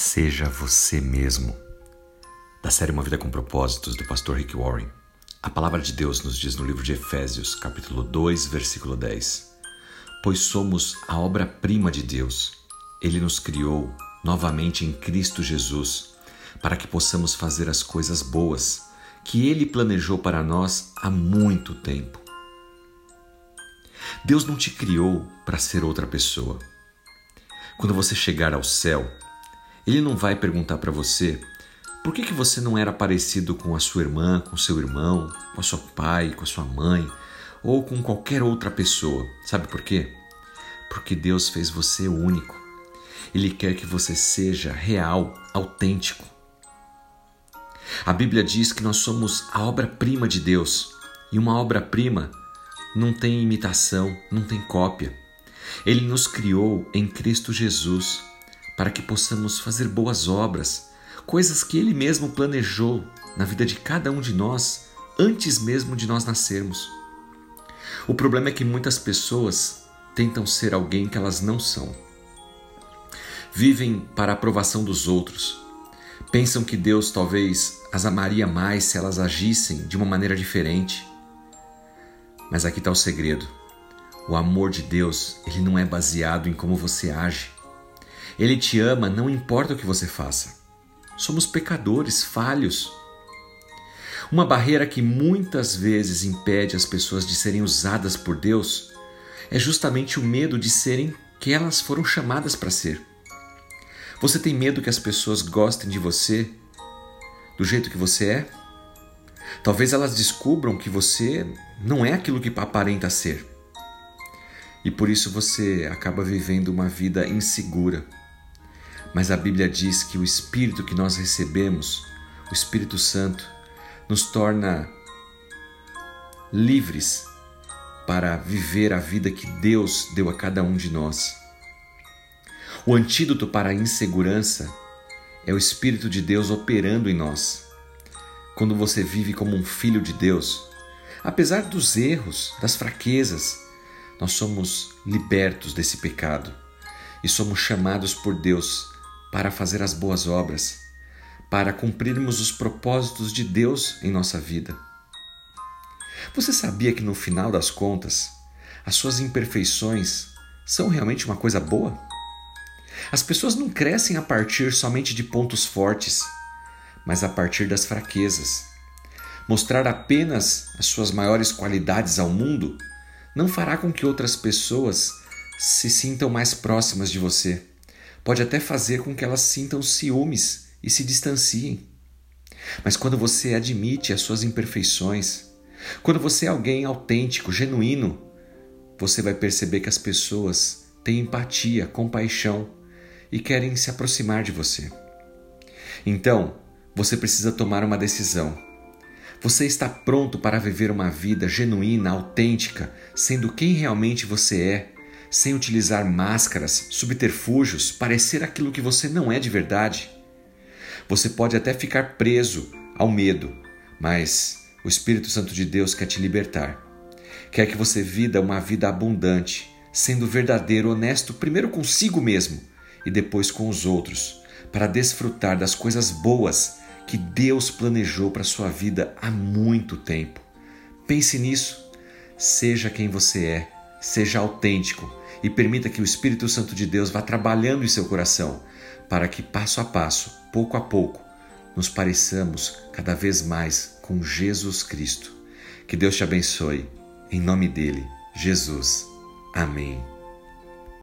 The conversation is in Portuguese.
Seja você mesmo. Da série Uma Vida com Propósitos, do pastor Rick Warren. A palavra de Deus nos diz no livro de Efésios, capítulo 2, versículo 10: Pois somos a obra-prima de Deus. Ele nos criou novamente em Cristo Jesus, para que possamos fazer as coisas boas que ele planejou para nós há muito tempo. Deus não te criou para ser outra pessoa. Quando você chegar ao céu, ele não vai perguntar para você por que, que você não era parecido com a sua irmã, com seu irmão, com a sua pai, com a sua mãe ou com qualquer outra pessoa. Sabe por quê? Porque Deus fez você único. Ele quer que você seja real, autêntico. A Bíblia diz que nós somos a obra-prima de Deus. E uma obra-prima não tem imitação, não tem cópia. Ele nos criou em Cristo Jesus para que possamos fazer boas obras, coisas que Ele mesmo planejou na vida de cada um de nós antes mesmo de nós nascermos. O problema é que muitas pessoas tentam ser alguém que elas não são. Vivem para a aprovação dos outros. Pensam que Deus talvez as amaria mais se elas agissem de uma maneira diferente. Mas aqui está o segredo. O amor de Deus, ele não é baseado em como você age. Ele te ama, não importa o que você faça. Somos pecadores, falhos. Uma barreira que muitas vezes impede as pessoas de serem usadas por Deus é justamente o medo de serem que elas foram chamadas para ser. Você tem medo que as pessoas gostem de você do jeito que você é? Talvez elas descubram que você não é aquilo que aparenta ser. E por isso você acaba vivendo uma vida insegura mas a Bíblia diz que o Espírito que nós recebemos, o Espírito Santo, nos torna livres para viver a vida que Deus deu a cada um de nós. O antídoto para a insegurança é o Espírito de Deus operando em nós. Quando você vive como um filho de Deus, apesar dos erros, das fraquezas, nós somos libertos desse pecado e somos chamados por Deus para fazer as boas obras, para cumprirmos os propósitos de Deus em nossa vida. Você sabia que no final das contas, as suas imperfeições são realmente uma coisa boa? As pessoas não crescem a partir somente de pontos fortes, mas a partir das fraquezas. Mostrar apenas as suas maiores qualidades ao mundo não fará com que outras pessoas se sintam mais próximas de você pode até fazer com que elas sintam ciúmes e se distanciem. Mas quando você admite as suas imperfeições, quando você é alguém autêntico, genuíno, você vai perceber que as pessoas têm empatia, compaixão e querem se aproximar de você. Então, você precisa tomar uma decisão. Você está pronto para viver uma vida genuína, autêntica, sendo quem realmente você é sem utilizar máscaras, subterfúgios, parecer aquilo que você não é de verdade. Você pode até ficar preso ao medo, mas o Espírito Santo de Deus quer te libertar. Quer que você vida uma vida abundante, sendo verdadeiro, honesto, primeiro consigo mesmo e depois com os outros, para desfrutar das coisas boas que Deus planejou para sua vida há muito tempo. Pense nisso. Seja quem você é, seja autêntico e permita que o Espírito Santo de Deus vá trabalhando em seu coração, para que passo a passo, pouco a pouco, nos pareçamos cada vez mais com Jesus Cristo. Que Deus te abençoe. Em nome dele, Jesus. Amém.